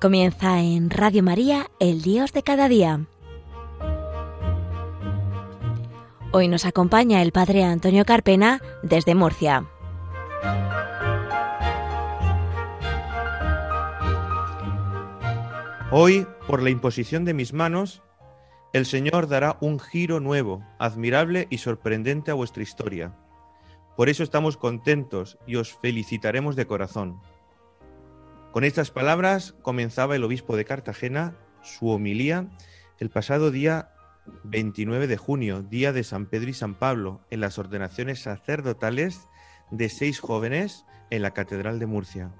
Comienza en Radio María, el Dios de cada día. Hoy nos acompaña el Padre Antonio Carpena desde Murcia. Hoy, por la imposición de mis manos, el Señor dará un giro nuevo, admirable y sorprendente a vuestra historia. Por eso estamos contentos y os felicitaremos de corazón. Con estas palabras comenzaba el obispo de Cartagena su homilía el pasado día 29 de junio, día de San Pedro y San Pablo, en las ordenaciones sacerdotales de seis jóvenes en la Catedral de Murcia.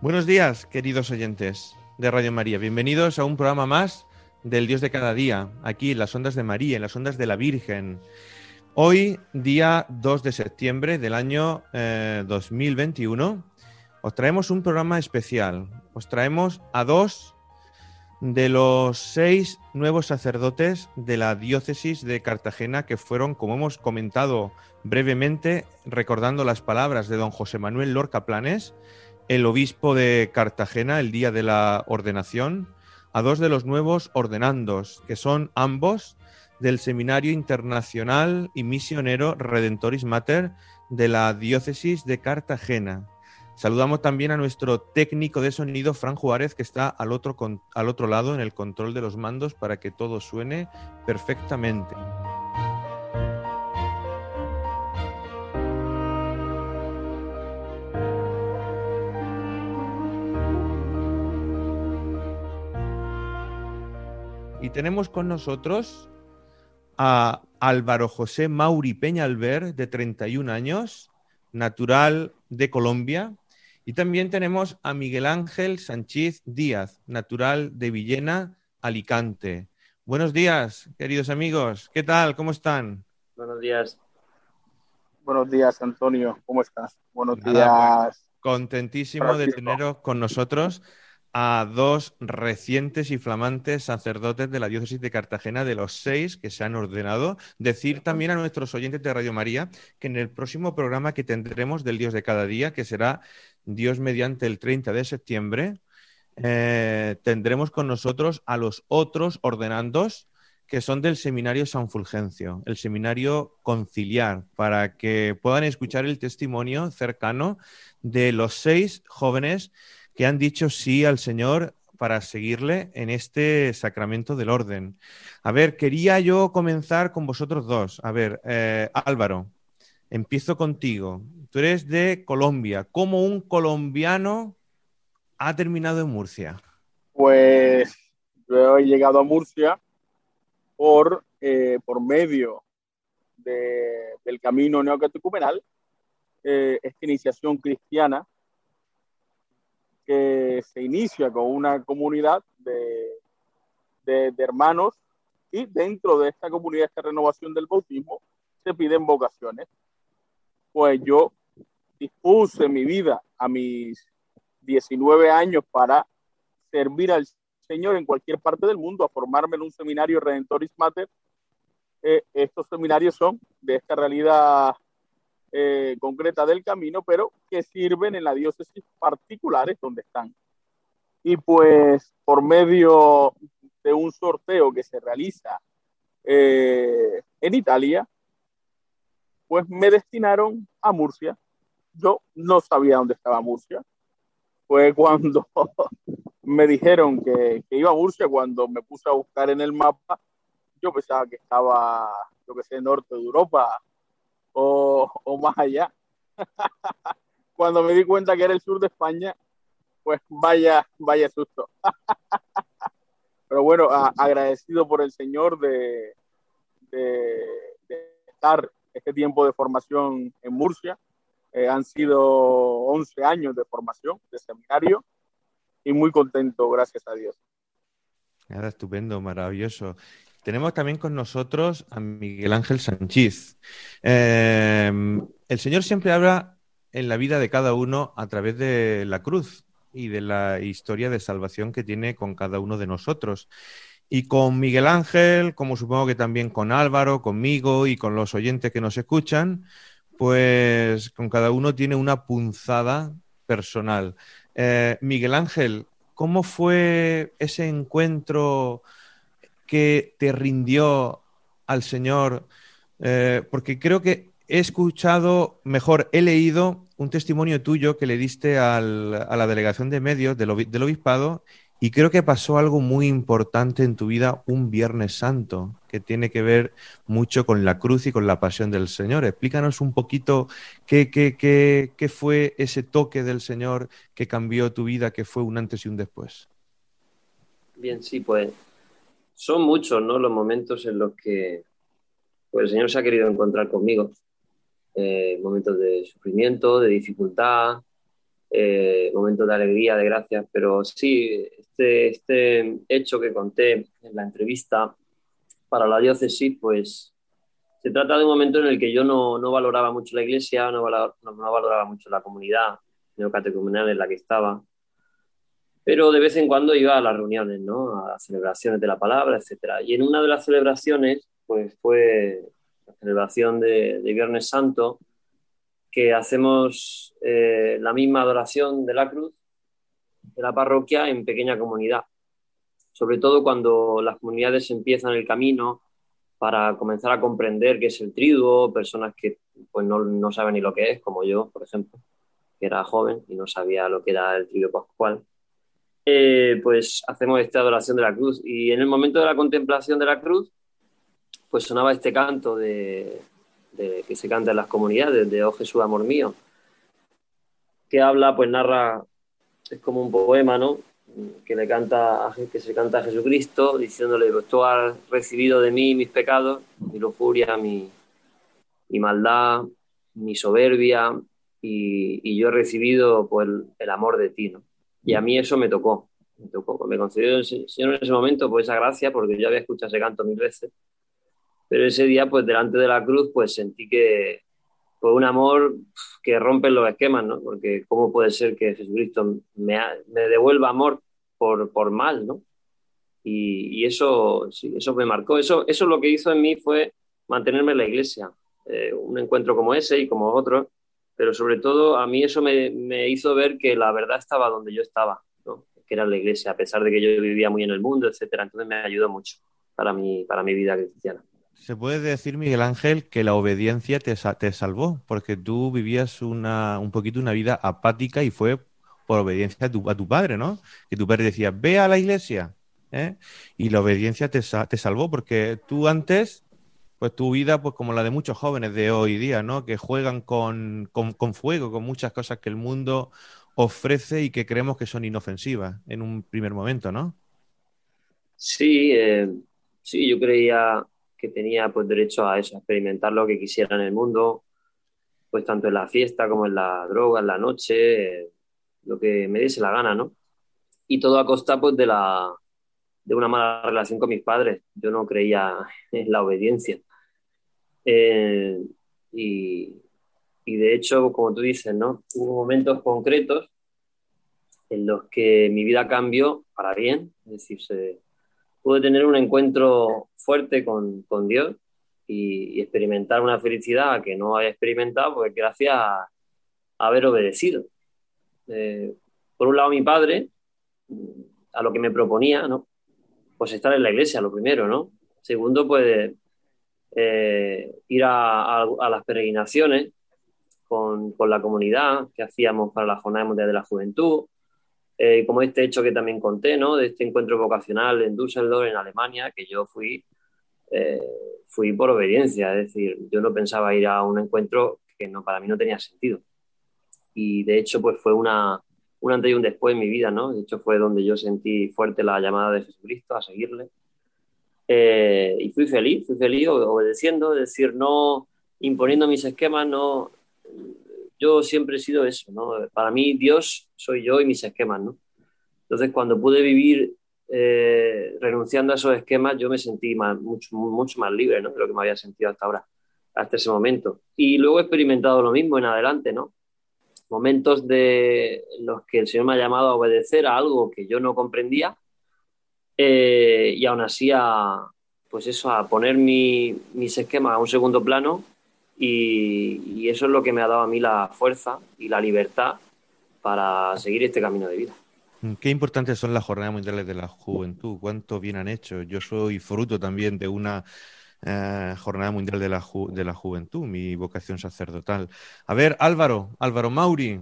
Buenos días, queridos oyentes de Radio María. Bienvenidos a un programa más del Dios de cada día, aquí en las ondas de María, en las ondas de la Virgen. Hoy, día 2 de septiembre del año 2021, eh, os traemos un programa especial. Os traemos a dos de los seis nuevos sacerdotes de la diócesis de Cartagena que fueron, como hemos comentado brevemente, recordando las palabras de don José Manuel Lorca Planes, el obispo de Cartagena el día de la ordenación, a dos de los nuevos ordenandos, que son ambos del Seminario Internacional y Misionero Redentoris Mater de la diócesis de Cartagena. Saludamos también a nuestro técnico de sonido, Fran Juárez, que está al otro, al otro lado en el control de los mandos para que todo suene perfectamente. Y tenemos con nosotros a Álvaro José Mauri Peñalver, de 31 años, natural de Colombia, y también tenemos a Miguel Ángel Sánchez Díaz, natural de Villena, Alicante. Buenos días, queridos amigos. ¿Qué tal? ¿Cómo están? Buenos días. Buenos días, Antonio. ¿Cómo estás? Buenos días. Contentísimo de teneros con nosotros a dos recientes y flamantes sacerdotes de la diócesis de Cartagena, de los seis que se han ordenado. Decir también a nuestros oyentes de Radio María que en el próximo programa que tendremos del Dios de cada día, que será Dios mediante el 30 de septiembre, eh, tendremos con nosotros a los otros ordenandos que son del seminario San Fulgencio, el seminario conciliar, para que puedan escuchar el testimonio cercano de los seis jóvenes que han dicho sí al Señor para seguirle en este sacramento del orden. A ver, quería yo comenzar con vosotros dos. A ver, eh, Álvaro, empiezo contigo. Tú eres de Colombia. ¿Cómo un colombiano ha terminado en Murcia? Pues yo he llegado a Murcia por, eh, por medio del camino neocatecumenal, eh, esta iniciación cristiana que se inicia con una comunidad de, de, hermanos y dentro de esta comunidad, esta renovación del bautismo, se piden vocaciones. Pues yo dispuse mi vida a mis 19 años para servir al Señor en cualquier parte del mundo, a formarme en un seminario Redentoris Mater. Eh, estos seminarios son de esta realidad eh, concreta del camino, pero que sirven en la diócesis particulares donde están. Y pues por medio de un sorteo que se realiza eh, en Italia, pues me destinaron a Murcia. Yo no sabía dónde estaba Murcia. Fue cuando me dijeron que, que, iba a Murcia, cuando me puse a buscar en el mapa, yo pensaba que estaba, yo que sé, norte de Europa, o, más allá. Cuando me di cuenta que era el sur de España, pues vaya, vaya susto. Pero bueno, agradecido por el Señor de, de, estar este tiempo de formación en Murcia. Eh, han sido 11 años de formación, de seminario, y muy contento, gracias a Dios. Nada, estupendo, maravilloso. Tenemos también con nosotros a Miguel Ángel Sánchez. Em, el Señor siempre habla en la vida de cada uno a través de la cruz y de la historia de salvación que tiene con cada uno de nosotros. Y con Miguel Ángel, como supongo que también con Álvaro, conmigo y con los oyentes que nos escuchan, pues con cada uno tiene una punzada personal. Eh, Miguel Ángel, ¿cómo fue ese encuentro que te rindió al Señor? Eh, porque creo que he escuchado, mejor, he leído un testimonio tuyo que le diste a la delegación de medios del, obispado y creo que pasó algo muy importante en tu vida un Viernes Santo, que tiene que ver mucho con la cruz y con la pasión del Señor. Explícanos un poquito qué, qué, qué, qué fue ese toque del Señor que cambió tu vida, que fue un antes y un después. Bien, sí, pues son muchos ¿no? los momentos en los que pues, el Señor se ha querido encontrar conmigo. Eh, momentos de sufrimiento, de dificultad, eh, momentos de alegría, de gracia, pero sí, este, este hecho que conté en la entrevista para la diócesis, pues se trata de un momento en el que yo no, no valoraba mucho la iglesia, no valoraba, no, valoraba mucho la comunidad neocatecumenal en la que estaba, pero de vez en cuando iba a las reuniones, ¿no? a las celebraciones de la palabra, etc. Y en una de las celebraciones, pues fue la celebración de, Viernes Santo, que hacemos eh, la misma adoración de la cruz de la parroquia en pequeña comunidad. Sobre todo cuando las comunidades empiezan el camino para comenzar a comprender qué es el triduo, personas que pues, no, no saben ni lo que es, como yo, por ejemplo, que era joven y no sabía lo que era el triduo pascual. Eh, pues hacemos esta adoración de la cruz. Y en el momento de la contemplación de la cruz, pues sonaba este canto de, que se canta en las comunidades, de Oh Jesús, amor mío, que habla, pues narra, es como un poema, ¿no? Que, le canta, que se canta a Jesucristo, diciéndole, pues tú has recibido de mí mis pecados, mi lujuria, mi, mi maldad, mi soberbia, y, yo he recibido pues, el, amor de ti, ¿no? Y a mí eso me tocó, me tocó, me concedió Señor en ese momento pues esa gracia, porque yo había escuchado ese canto mil veces, pero ese día, pues delante de la cruz, pues sentí que fue un amor que rompe los esquemas, ¿no? Porque ¿cómo puede ser que Jesucristo me, me devuelva amor por, por mal, ¿no? Y, eso, sí, eso me marcó. Eso, eso lo que hizo en mí fue mantenerme en la iglesia. Eh, un encuentro como ese y como otro, pero sobre todo a mí eso me, me, hizo ver que la verdad estaba donde yo estaba, ¿no? que era la iglesia, a pesar de que yo vivía muy en el mundo, etcétera. Entonces me ayudó mucho para mi, para mi vida cristiana. Se puede decir, Miguel Ángel, que la obediencia te, te salvó, porque tú vivías una, un poquito una vida apática y fue por obediencia a tu, a tu padre, ¿no? Que tu padre decía, ve a la iglesia, ¿eh? Y la obediencia te, te salvó, porque tú antes, pues tu vida, pues como la de muchos jóvenes de hoy día, ¿no? Que juegan con, con, fuego, con muchas cosas que el mundo ofrece y que creemos que son inofensivas en un primer momento, ¿no? Sí, eh, sí, yo creía que tenía pues derecho a eso, a experimentar lo que quisiera en el mundo, pues tanto en la fiesta como en la droga, en la noche, lo que me diese la gana, ¿no? Y todo a costa pues de la de una mala relación con mis padres. Yo no creía en la obediencia. Eh, y, y, de hecho, como tú dices, ¿no? Hubo momentos concretos en los que mi vida cambió para bien, es decir, se, pude tener un encuentro fuerte con, con Dios y, experimentar una felicidad que no había experimentado, pues gracias a, haber obedecido. Eh, por un lado, mi padre, a lo que me proponía, ¿no? Pues estar en la iglesia, lo primero, ¿no? Segundo, pues eh, ir a, a, las peregrinaciones con, con, la comunidad que hacíamos para la Jornada Mundial de la Juventud. Eh, como este hecho que también conté, ¿no? De este encuentro vocacional en Düsseldorf, en Alemania, que yo fui, eh, fui por obediencia, es decir, yo no pensaba ir a un encuentro que no, para mí no tenía sentido. Y de hecho, pues fue una, un antes y un después en mi vida, ¿no? De hecho, fue donde yo sentí fuerte la llamada de Jesucristo a seguirle. Eh, y fui feliz, fui feliz obedeciendo, es decir, no imponiendo mis esquemas, no yo siempre he sido eso, ¿no? Para mí Dios soy yo y mis esquemas, ¿no? Entonces cuando pude vivir eh, renunciando a esos esquemas, yo me sentí mucho, mucho más libre, ¿no? De lo que me había sentido hasta ahora, hasta ese momento. Y luego he experimentado lo mismo en adelante, ¿no? Momentos de los que el Señor me ha llamado a obedecer a algo que yo no comprendía eh, y aún así a, pues eso, a poner mi, mis esquemas a un segundo plano y, eso es lo que me ha dado a mí la fuerza y la libertad para seguir este camino de vida. Mm, qué importantes son las jornadas mundiales de la juventud, cuánto bien han hecho. Yo soy fruto también de una eh, jornada mundial de la, de la juventud, mi vocación sacerdotal. A ver, Álvaro, Álvaro Mauri,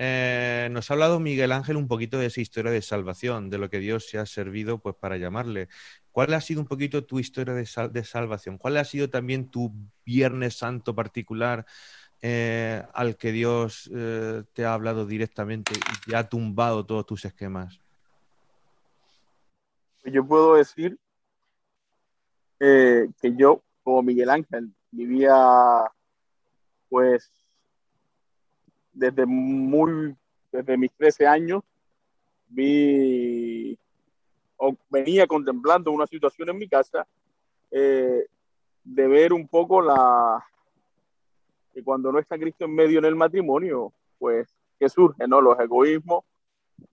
eh, nos ha hablado Miguel Ángel un poquito de esa historia de salvación, de lo que Dios se ha servido pues, para llamarle. ¿Cuál ha sido un poquito tu historia de, salvación? ¿Cuál ha sido también tu Viernes Santo particular eh, al que Dios eh, te ha hablado directamente y te ha tumbado todos tus esquemas? Yo puedo decir que yo, como Miguel Ángel, vivía pues desde muy, desde mis 13 años, vi o venía contemplando una situación en mi casa eh, de ver un poco la que cuando no está Cristo en medio en el matrimonio, pues que surgen ¿no? los egoísmos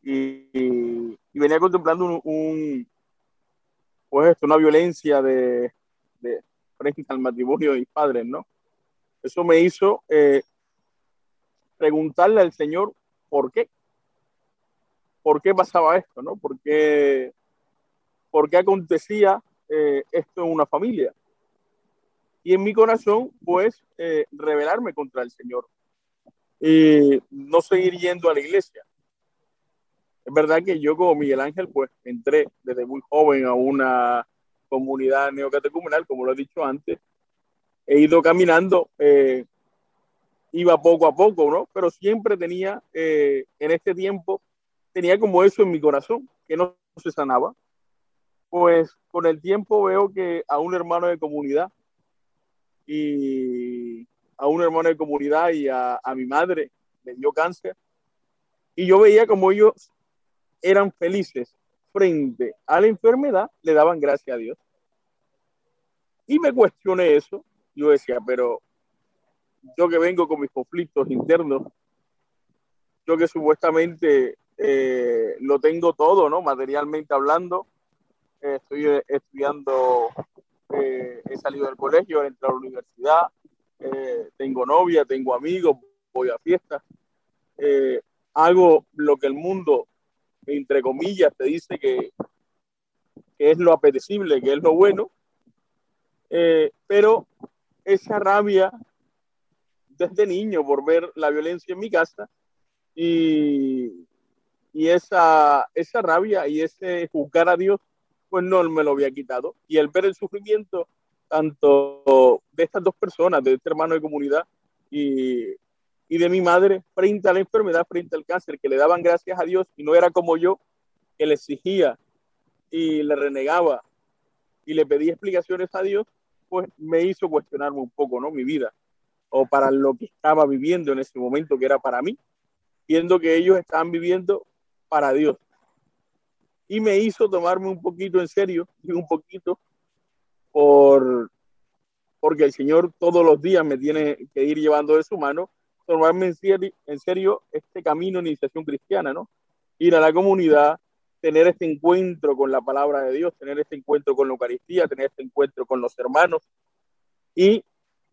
y, y, venía contemplando un, pues esto, una violencia de, de, frente al matrimonio de mis padres, ¿no? Eso me hizo eh, preguntarle al Señor por qué. ¿Por qué pasaba esto? ¿no? ¿Por, qué, por qué acontecía eh, esto en una familia? Y en mi corazón, pues, eh, rebelarme contra el Señor y no seguir yendo a la iglesia. Es verdad que yo como Miguel Ángel, pues, entré desde muy joven a una comunidad neocatecumenal, como lo he dicho antes. He ido caminando eh, iba poco a poco, ¿no? Pero siempre tenía, eh, en este tiempo, tenía como eso en mi corazón, que no se sanaba. Pues con el tiempo veo que a un hermano de comunidad y a un hermano de comunidad y a, a mi madre le dio cáncer. Y yo veía como ellos eran felices frente a la enfermedad, le daban gracias a Dios. Y me cuestioné eso. Yo decía, pero yo que vengo con mis conflictos internos, yo que supuestamente eh, lo tengo todo, ¿no? Materialmente hablando, eh, estoy eh, estudiando, he salido del colegio, he entrado a la universidad, tengo novia, tengo amigos, voy a fiestas, hago lo que el mundo, entre comillas, te dice que, que es lo apetecible, que es lo bueno, pero esa rabia desde niño por ver la violencia en mi casa y, y esa, esa rabia y ese juzgar a Dios, pues no me lo había quitado. Y el ver el sufrimiento tanto de estas dos personas, de este hermano de comunidad y, y de mi madre, frente a la enfermedad, frente al cáncer, que le daban gracias a Dios y no era como yo, que le exigía y le renegaba y le pedía explicaciones a Dios, pues me hizo cuestionarme un poco, ¿no? Mi vida o para lo que estaba viviendo en ese momento, que era para mí, viendo que ellos estaban viviendo para Dios. Y me hizo tomarme un poquito en serio, y un poquito, por, porque el Señor todos los días me tiene que ir llevando de su mano, tomarme en serio, en serio este camino de iniciación cristiana, ¿no? Ir a la comunidad, tener este encuentro con la palabra de Dios, tener este encuentro con la Eucaristía, tener este encuentro con los hermanos y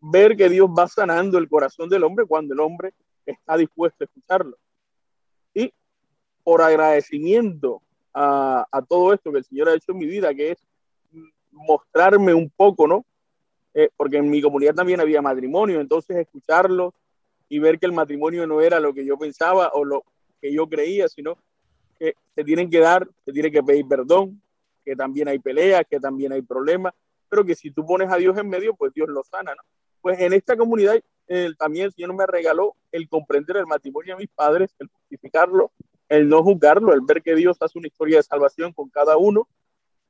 ver que Dios va sanando el corazón del hombre cuando el hombre está dispuesto a escucharlo. Y por agradecimiento a, todo esto que el Señor ha hecho en mi vida, que es mostrarme un poco, ¿no? Eh, porque en mi comunidad también había matrimonio, entonces escucharlo y ver que el matrimonio no era lo que yo pensaba o lo que yo creía, sino que se tienen que dar, se tiene que pedir perdón, que también hay peleas, que también hay problemas, pero que si tú pones a Dios en medio, pues Dios lo sana, ¿no? Pues en esta comunidad también el Señor me regaló el comprender el matrimonio de mis padres, el justificarlo, el no juzgarlo, el ver que Dios hace una historia de salvación con cada uno.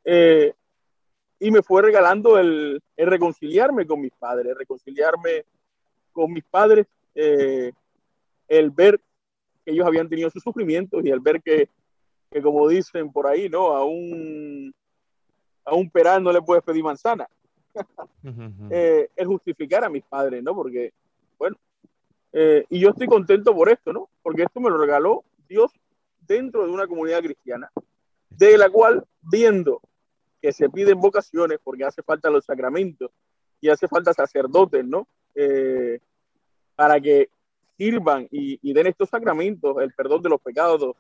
Eh, y me fue regalando el, reconciliarme con mis padres, reconciliarme con mis padres, eh, el ver que ellos habían tenido sus sufrimientos y el ver que, que como dicen por ahí, ¿no? A un, a un perán no le puedes pedir manzana. Eh, el justificar a mis padres, ¿no? Porque, bueno, eh, y yo estoy contento por esto, ¿no? Porque esto me lo regaló Dios dentro de una comunidad cristiana, de la cual, viendo que se piden vocaciones, porque hace falta los sacramentos y hace falta sacerdotes, ¿no? Eh, para que sirvan y, y, den estos sacramentos, el perdón de los pecados,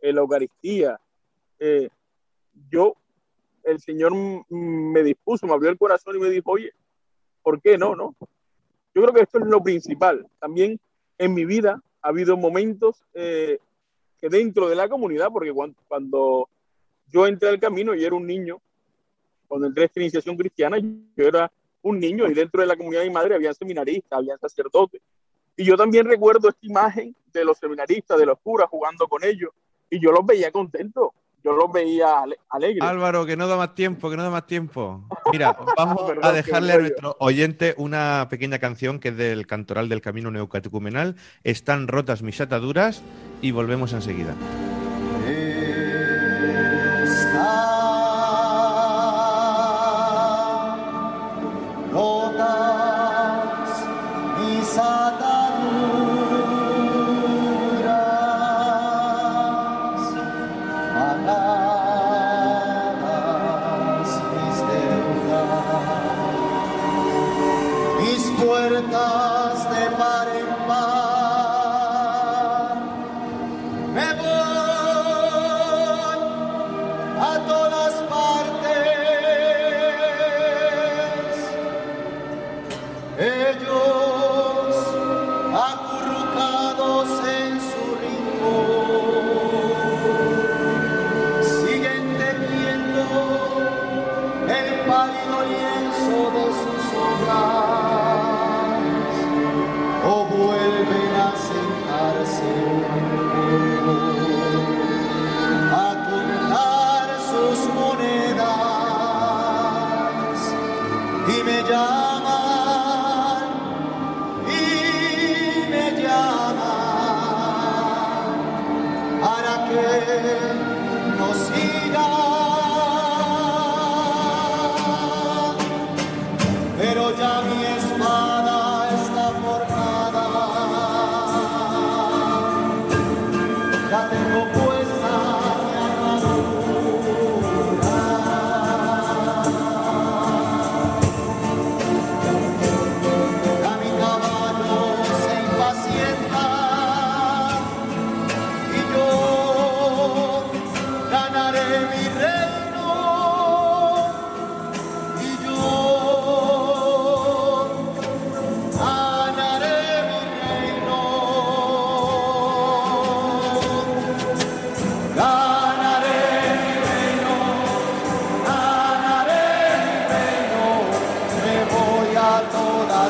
en la Eucaristía. Eh, yo, el Señor me dispuso, me abrió el corazón y me dijo, oye, ¿por qué no? no? Yo creo que esto es lo principal. También en mi vida ha habido momentos eh, que dentro de la comunidad, porque cuando, cuando yo entré al camino y era un niño, cuando entré a esta iniciación cristiana, yo era un niño y dentro de la comunidad de mi madre había seminaristas, había sacerdotes. Y yo también recuerdo esta imagen de los seminaristas, de los curas jugando con ellos, y yo los veía contentos, yo los veía alegres. Álvaro, que no da más tiempo, que no da más tiempo. Mira, vamos a dejarle a nuestro oyente una pequeña canción que es del Cantoral del Camino Neocatecumenal. Están rotas mis ataduras y volvemos enseguida.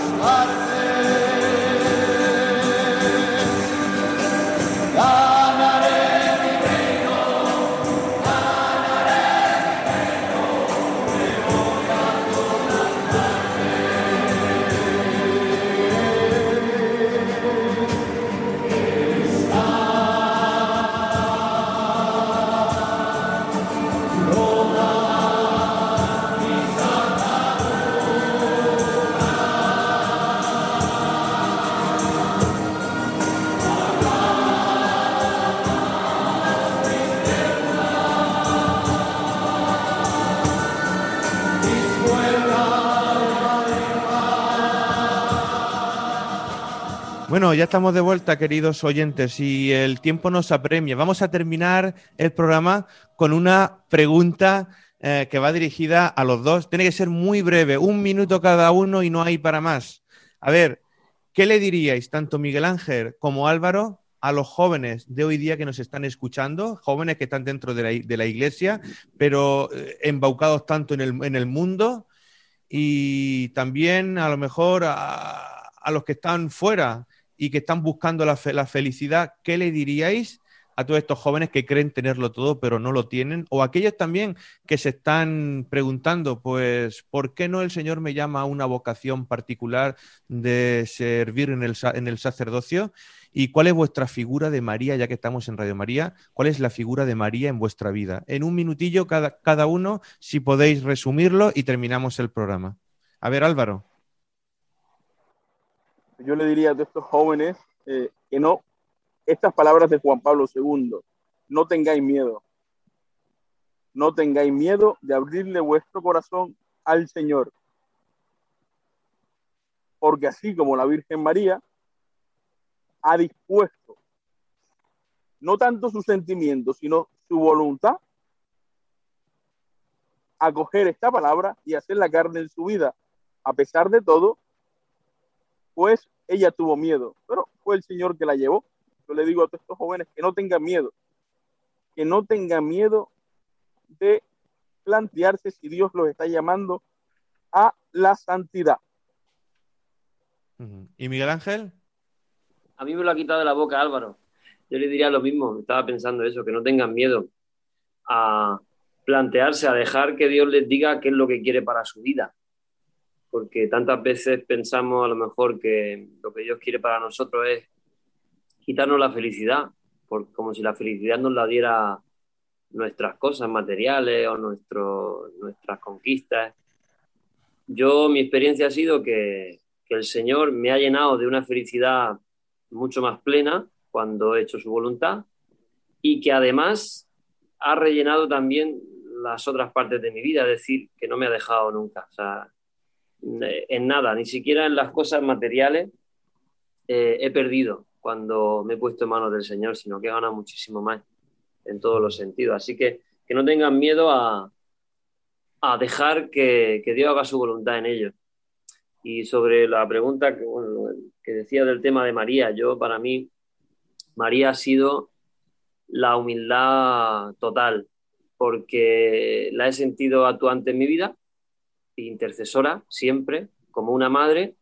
Aslanım Bueno, ya estamos de vuelta, queridos oyentes, y el tiempo nos apremia. Vamos a terminar el programa con una pregunta eh, que va dirigida a los dos. Tiene que ser muy breve, un minuto cada uno y no hay para más. A ver, ¿qué le diríais, tanto Miguel Ángel como Álvaro, a los jóvenes de hoy día que nos están escuchando, jóvenes que están dentro de la, iglesia, pero eh, embaucados tanto en el, en el, mundo, y también a lo mejor a, a los que están fuera y que están buscando la, felicidad, ¿qué le diríais a todos estos jóvenes que creen tenerlo todo pero no lo tienen? O aquellos también que se están preguntando, pues, ¿por qué no el Señor me llama a una vocación particular de servir en el, en el sacerdocio? ¿Y cuál es vuestra figura de María, ya que estamos en Radio María? ¿Cuál es la figura de María en vuestra vida? En un minutillo cada, cada uno, si podéis resumirlo y terminamos el programa. A ver, Álvaro yo le diría a estos jóvenes eh, que no, estas palabras de Juan Pablo II, no tengáis miedo, no tengáis miedo de abrirle vuestro corazón al Señor. Porque así como la Virgen María ha dispuesto no tanto sus sentimientos, sino su voluntad, acoger esta palabra y hacer la carne en su vida. A pesar de todo, pues ella tuvo miedo, pero fue el Señor que la llevó. Yo le digo a todos estos jóvenes que no tengan miedo, que no tengan miedo de plantearse si Dios los está llamando a la santidad. ¿Y Miguel Ángel? A mí me lo ha quitado de la boca Álvaro. Yo le diría lo mismo, estaba pensando eso, que no tengan miedo a plantearse, a dejar que Dios les diga qué es lo que quiere para su vida. Porque tantas veces pensamos a lo mejor que lo que Dios quiere para nosotros es quitarnos la felicidad, como si la felicidad nos la diera nuestras cosas materiales o nuestro, nuestras conquistas. Yo, mi experiencia ha sido que, que el Señor me ha llenado de una felicidad mucho más plena cuando he hecho su voluntad y que además ha rellenado también las otras partes de mi vida, es decir, que no me ha dejado nunca, o sea, en nada, ni siquiera en las cosas materiales eh, he perdido cuando me he puesto en manos del Señor, sino que he ganado muchísimo más en todos los sentidos. Así que que no tengan miedo a, a dejar que, que, Dios haga su voluntad en ellos. Y sobre la pregunta que, que decía del tema de María, yo para mí María ha sido la humildad total, porque la he sentido actuante en mi vida, intercesora siempre, como una madre,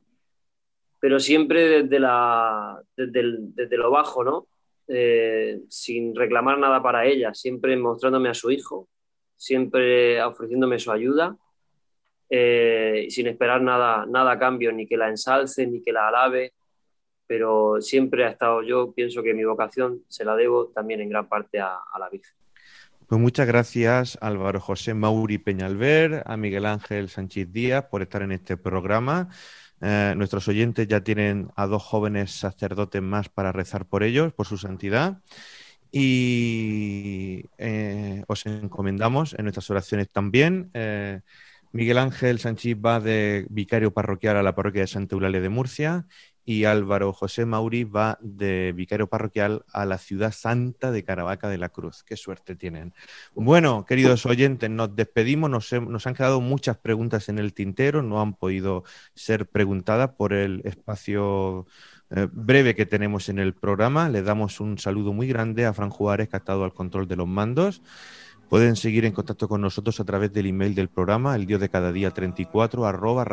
pero siempre desde, la, desde, lo bajo, ¿no? Eh, sin reclamar nada para ella, siempre mostrándome a su hijo, siempre ofreciéndome su ayuda, eh, sin esperar nada, nada a cambio, ni que la ensalce, ni que la alabe, pero siempre ha estado, yo pienso que mi vocación se la debo también en gran parte a, la Virgen. Pues muchas gracias Álvaro José Mauri Peñalver, a Miguel Ángel Sánchez Díaz por estar en este programa. Eh, nuestros oyentes ya tienen a dos jóvenes sacerdotes más para rezar por ellos, por su santidad. Y eh, os encomendamos en nuestras oraciones también. Eh, Miguel Ángel Sánchez va de vicario parroquial a la parroquia de Santa Eulalia de Murcia y Álvaro José Mauri va de vicario parroquial a la ciudad santa de Caravaca de la Cruz. Qué suerte tienen. Bueno, queridos oyentes, nos despedimos. Nos, han quedado muchas preguntas en el tintero, no han podido ser preguntadas por el espacio eh, breve que tenemos en el programa. Le damos un saludo muy grande a Fran Juárez, que ha estado al control de los mandos. Pueden seguir en contacto con nosotros a través del email del programa, el dios de cada día 34, arroba.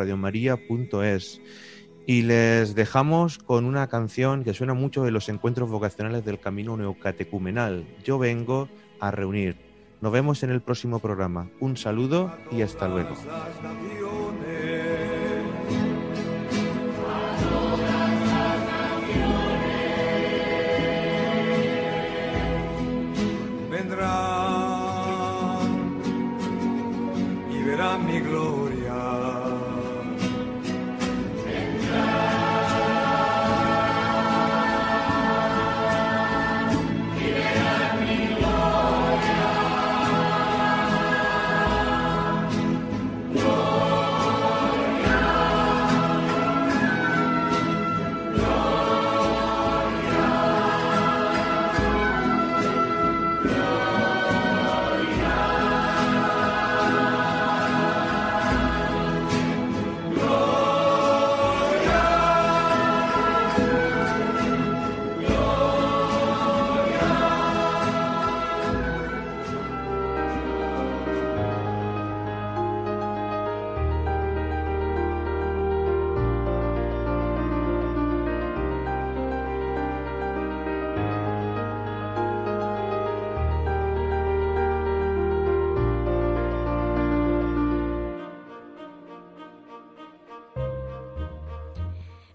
Y les dejamos con una canción que suena mucho de los encuentros vocacionales del camino neocatecumenal. Yo vengo a reunir. Nos vemos en el próximo programa. Un saludo y hasta luego. Vendrán y verán mi gloria